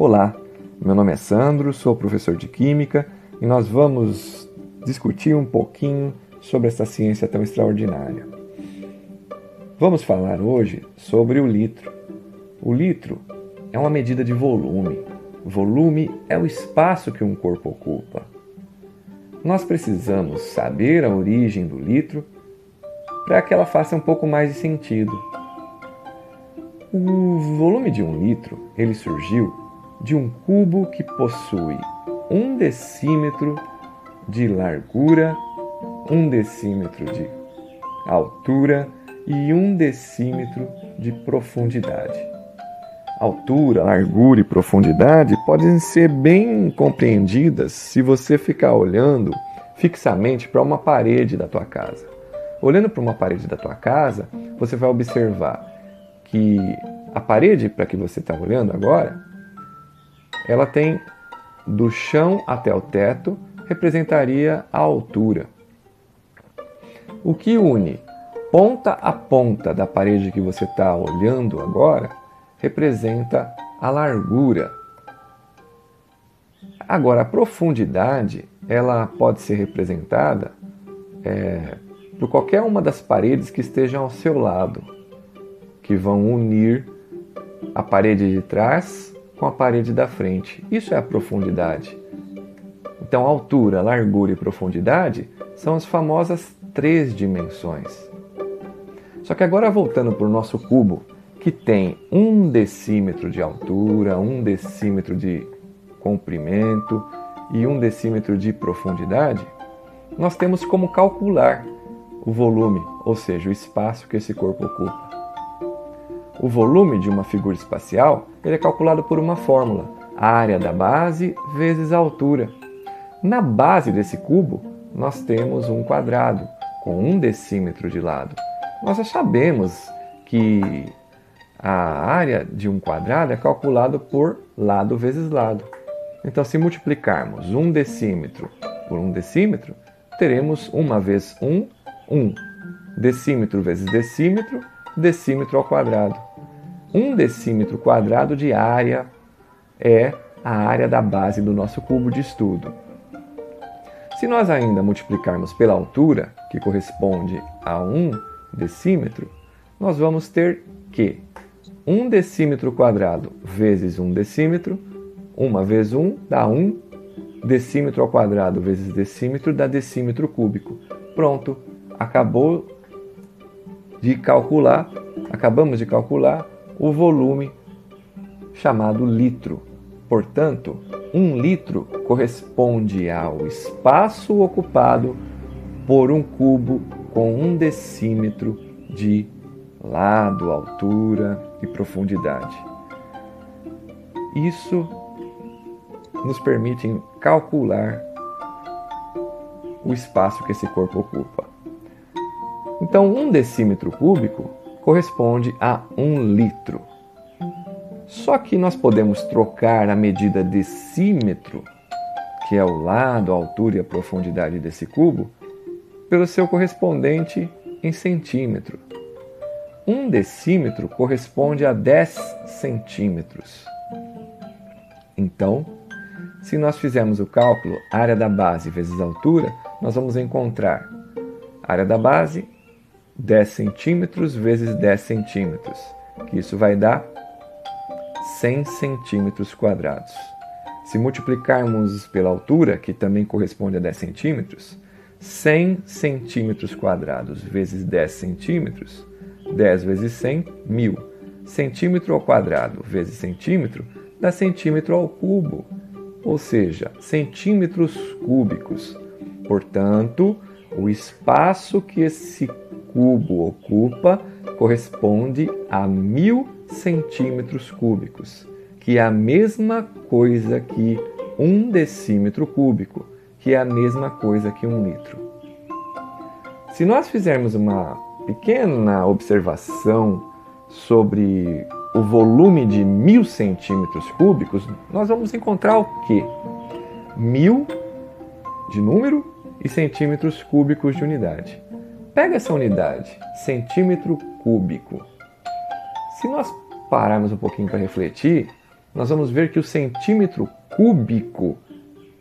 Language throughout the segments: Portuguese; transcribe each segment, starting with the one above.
Olá, meu nome é Sandro, sou professor de Química e nós vamos discutir um pouquinho sobre essa ciência tão extraordinária. Vamos falar hoje sobre o litro. O litro é uma medida de volume. Volume é o espaço que um corpo ocupa. Nós precisamos saber a origem do litro para que ela faça um pouco mais de sentido. O volume de um litro ele surgiu de um cubo que possui um decímetro de largura, um decímetro de altura e um decímetro de profundidade. Altura, largura e profundidade podem ser bem compreendidas se você ficar olhando fixamente para uma parede da tua casa. Olhando para uma parede da tua casa, você vai observar que a parede para que você está olhando agora ela tem do chão até o teto, representaria a altura. O que une ponta a ponta da parede que você está olhando agora representa a largura. Agora, a profundidade ela pode ser representada é, por qualquer uma das paredes que estejam ao seu lado, que vão unir a parede de trás com a parede da frente. Isso é a profundidade. Então, altura, largura e profundidade são as famosas três dimensões. Só que agora voltando para o nosso cubo, que tem um decímetro de altura, um decímetro de comprimento e um decímetro de profundidade, nós temos como calcular o volume, ou seja, o espaço que esse corpo ocupa. O volume de uma figura espacial ele é calculado por uma fórmula, a área da base vezes a altura. Na base desse cubo, nós temos um quadrado com um decímetro de lado. Nós já sabemos que a área de um quadrado é calculado por lado vezes lado. Então, se multiplicarmos um decímetro por um decímetro, teremos uma vez um, um. Decímetro vezes decímetro, decímetro ao quadrado. Um decímetro quadrado de área é a área da base do nosso cubo de estudo. Se nós ainda multiplicarmos pela altura, que corresponde a um decímetro, nós vamos ter que 1 decímetro quadrado vezes 1 decímetro, 1 vezes 1 dá 1, decímetro ao quadrado vezes decímetro dá decímetro cúbico. Pronto, acabou de calcular, acabamos de calcular o volume chamado litro. Portanto, um litro corresponde ao espaço ocupado por um cubo com um decímetro de lado, altura e profundidade. Isso nos permite calcular o espaço que esse corpo ocupa. Então, um decímetro cúbico corresponde a um litro. Só que nós podemos trocar a medida decímetro, que é o lado, a altura e a profundidade desse cubo, pelo seu correspondente em centímetro. Um decímetro corresponde a 10 centímetros. Então, se nós fizermos o cálculo área da base vezes altura, nós vamos encontrar área da base 10 centímetros vezes 10 centímetros, que isso vai dar 100 centímetros quadrados. Se multiplicarmos pela altura, que também corresponde a 10 centímetros, 100 centímetros quadrados vezes 10 centímetros, 10 vezes 100, 1000. Centímetro ao quadrado vezes centímetro dá centímetro ao cubo, ou seja, centímetros cúbicos. Portanto, o espaço que esse cubo ocupa corresponde a mil centímetros cúbicos, que é a mesma coisa que um decímetro cúbico, que é a mesma coisa que um litro. Se nós fizermos uma pequena observação sobre o volume de mil centímetros cúbicos, nós vamos encontrar o quê? Mil de número e centímetros cúbicos de unidade. Pega essa unidade, centímetro cúbico. Se nós pararmos um pouquinho para refletir, nós vamos ver que o centímetro cúbico,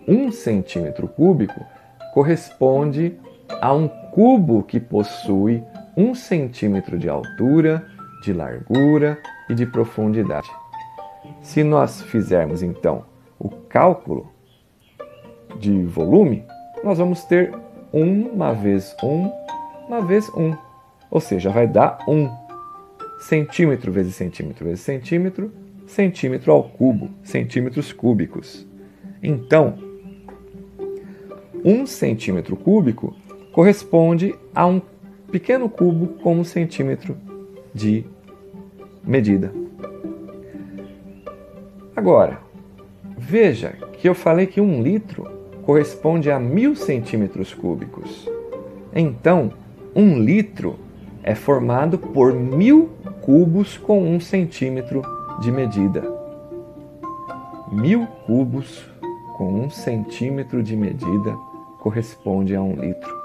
um centímetro cúbico, corresponde a um cubo que possui um centímetro de altura, de largura e de profundidade. Se nós fizermos então o cálculo de volume, nós vamos ter 1 uma vez 1, uma vez 1. Ou seja, vai dar 1 centímetro vezes centímetro vezes centímetro, centímetro ao cubo, centímetros cúbicos. Então, 1 centímetro cúbico corresponde a um pequeno cubo com um centímetro de medida. Agora, veja que eu falei que um litro corresponde a mil centímetros cúbicos. Então, um litro é formado por mil cubos com um centímetro de medida. Mil cubos com um centímetro de medida corresponde a um litro.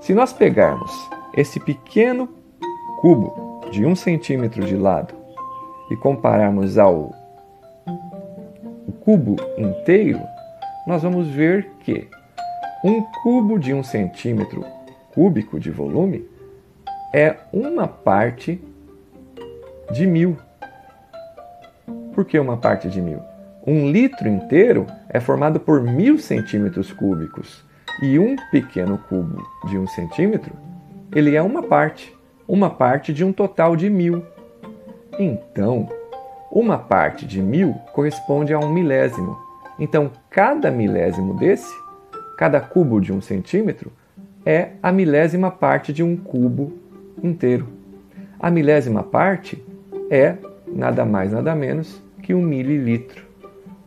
Se nós pegarmos esse pequeno cubo de um centímetro de lado e compararmos ao cubo inteiro, nós vamos ver que um cubo de um centímetro cúbico de volume é uma parte de mil. Por que uma parte de mil? Um litro inteiro é formado por mil centímetros cúbicos e um pequeno cubo de um centímetro, ele é uma parte, uma parte de um total de mil. Então, uma parte de mil corresponde a um milésimo. Então, cada milésimo desse, cada cubo de um centímetro, é a milésima parte de um cubo inteiro. A milésima parte é nada mais, nada menos que um mililitro.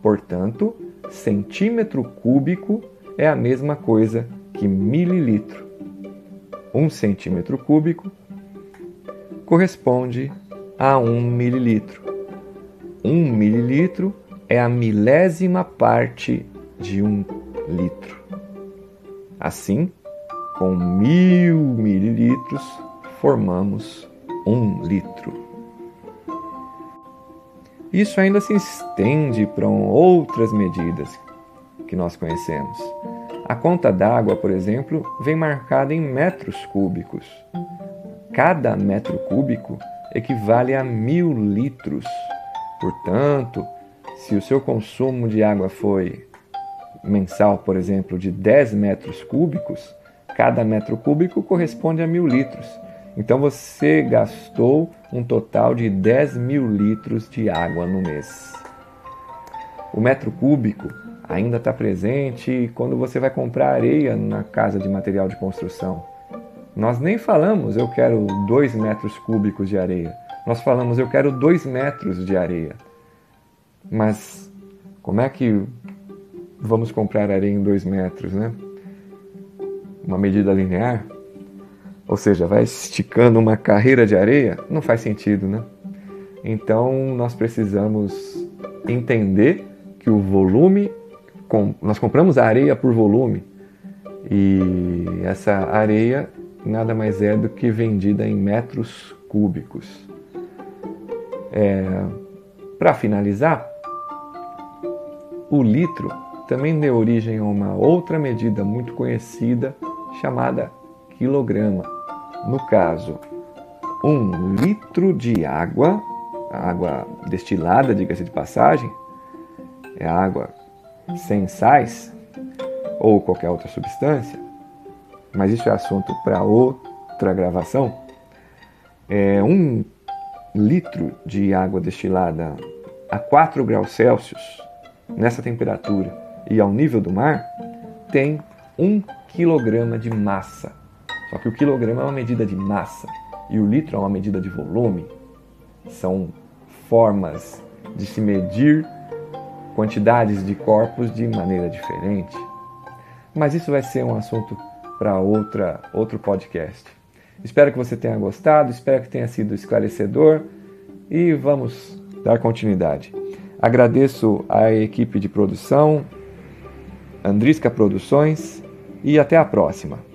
Portanto, centímetro cúbico é a mesma coisa que mililitro. Um centímetro cúbico corresponde a um mililitro. Um mililitro é a milésima parte de um litro. Assim, com mil mililitros, formamos um litro. Isso ainda se estende para outras medidas que nós conhecemos. A conta d'água, por exemplo, vem marcada em metros cúbicos. Cada metro cúbico equivale a mil litros. Portanto, se o seu consumo de água foi mensal, por exemplo, de 10 metros cúbicos, cada metro cúbico corresponde a mil litros. Então você gastou um total de 10 mil litros de água no mês. O metro cúbico ainda está presente quando você vai comprar areia na casa de material de construção. Nós nem falamos eu quero 2 metros cúbicos de areia. Nós falamos eu quero 2 metros de areia. Mas como é que vamos comprar areia em 2 metros, né? Uma medida linear? ou seja, vai esticando uma carreira de areia, não faz sentido, né? Então nós precisamos entender que o volume, nós compramos a areia por volume e essa areia nada mais é do que vendida em metros cúbicos. É, Para finalizar, o litro também deu origem a uma outra medida muito conhecida chamada quilograma. No caso, um litro de água, água destilada, diga-se de passagem, é água sem sais ou qualquer outra substância, mas isso é assunto para outra gravação. É um litro de água destilada a 4 graus Celsius, nessa temperatura e ao nível do mar, tem um quilograma de massa. Só que o quilograma é uma medida de massa e o litro é uma medida de volume. São formas de se medir quantidades de corpos de maneira diferente. Mas isso vai ser um assunto para outra outro podcast. Espero que você tenha gostado, espero que tenha sido esclarecedor e vamos dar continuidade. Agradeço à equipe de produção, Andrisca Produções e até a próxima.